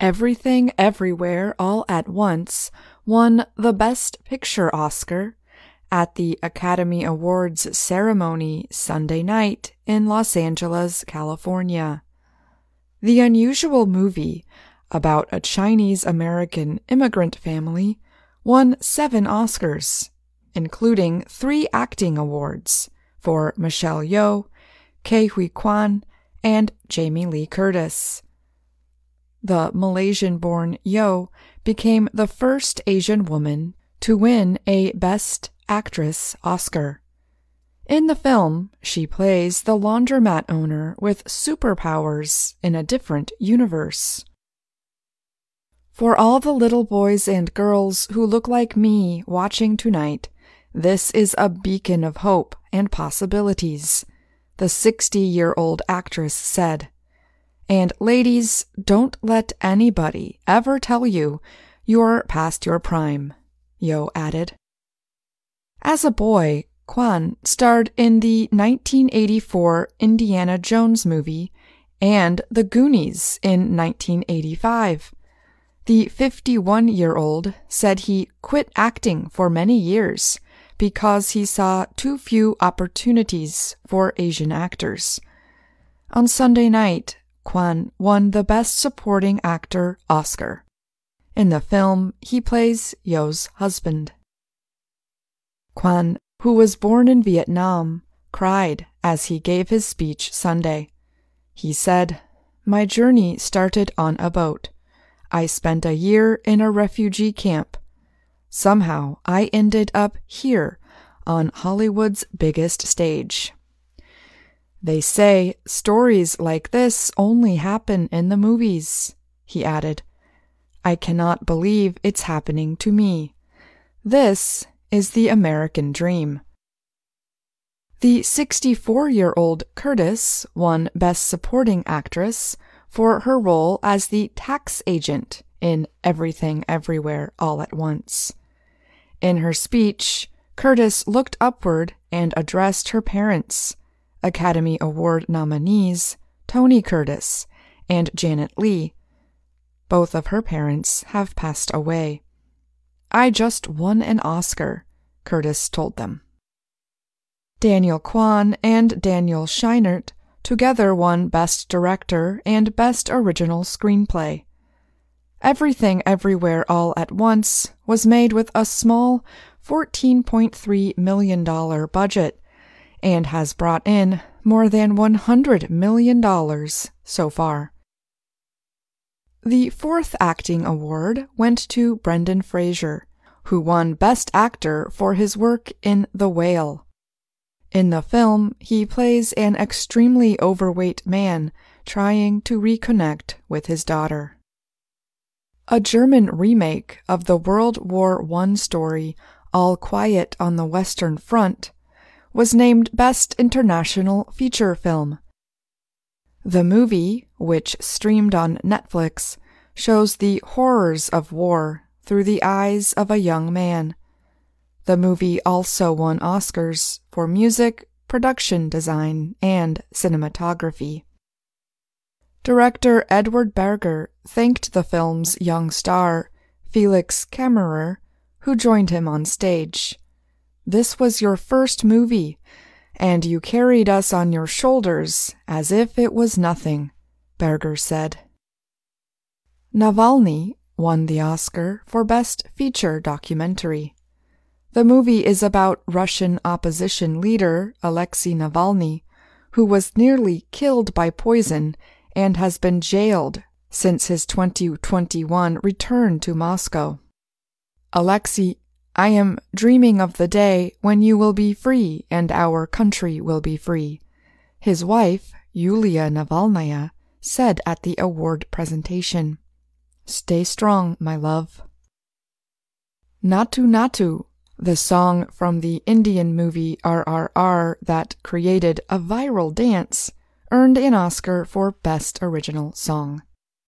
Everything Everywhere All at Once won the Best Picture Oscar at the Academy Awards ceremony Sunday night in Los Angeles, California. The unusual movie about a Chinese American immigrant family won seven Oscars, including three acting awards for Michelle Yeoh, Ke Huy Quan, and Jamie Lee Curtis. The Malaysian born Yeoh became the first Asian woman to win a Best Actress Oscar. In the film, she plays the laundromat owner with superpowers in a different universe. For all the little boys and girls who look like me watching tonight, this is a beacon of hope and possibilities, the 60 year old actress said. And ladies, don't let anybody ever tell you you're past your prime, Yeoh added. As a boy, Quan starred in the 1984 Indiana Jones movie and The Goonies in 1985. The 51 year old said he quit acting for many years because he saw too few opportunities for Asian actors. On Sunday night, Quan won the Best Supporting Actor Oscar. In the film, he plays Yeoh's husband. Quan, who was born in Vietnam, cried as he gave his speech Sunday. He said, My journey started on a boat. I spent a year in a refugee camp. Somehow I ended up here on Hollywood's biggest stage. They say stories like this only happen in the movies, he added. I cannot believe it's happening to me. This is the American dream. The 64 year old Curtis won Best Supporting Actress for her role as the tax agent in Everything Everywhere All at Once. In her speech, Curtis looked upward and addressed her parents, Academy Award nominees Tony Curtis and Janet Leigh. Both of her parents have passed away. I just won an Oscar, Curtis told them. Daniel Kwan and Daniel Scheinert together won Best Director and Best Original Screenplay. Everything Everywhere All at Once was made with a small $14.3 million budget and has brought in more than $100 million so far. The fourth acting award went to Brendan Fraser, who won Best Actor for his work in The Whale. In the film, he plays an extremely overweight man trying to reconnect with his daughter. A German remake of the World War I story All Quiet on the Western Front was named Best International Feature Film. The movie, which streamed on Netflix, shows the horrors of war through the eyes of a young man. The movie also won Oscars for music, production design, and cinematography. Director Edward Berger thanked the film's young star, Felix Kammerer, who joined him on stage. This was your first movie, and you carried us on your shoulders as if it was nothing, Berger said. Navalny won the Oscar for Best Feature Documentary. The movie is about Russian opposition leader Alexei Navalny, who was nearly killed by poison and has been jailed since his 2021 return to Moscow. Alexei I am dreaming of the day when you will be free and our country will be free, his wife, Yulia Navalnaya, said at the award presentation. Stay strong, my love. Naatu Naatu, the song from the Indian movie RRR that created a viral dance, earned an Oscar for Best Original Song.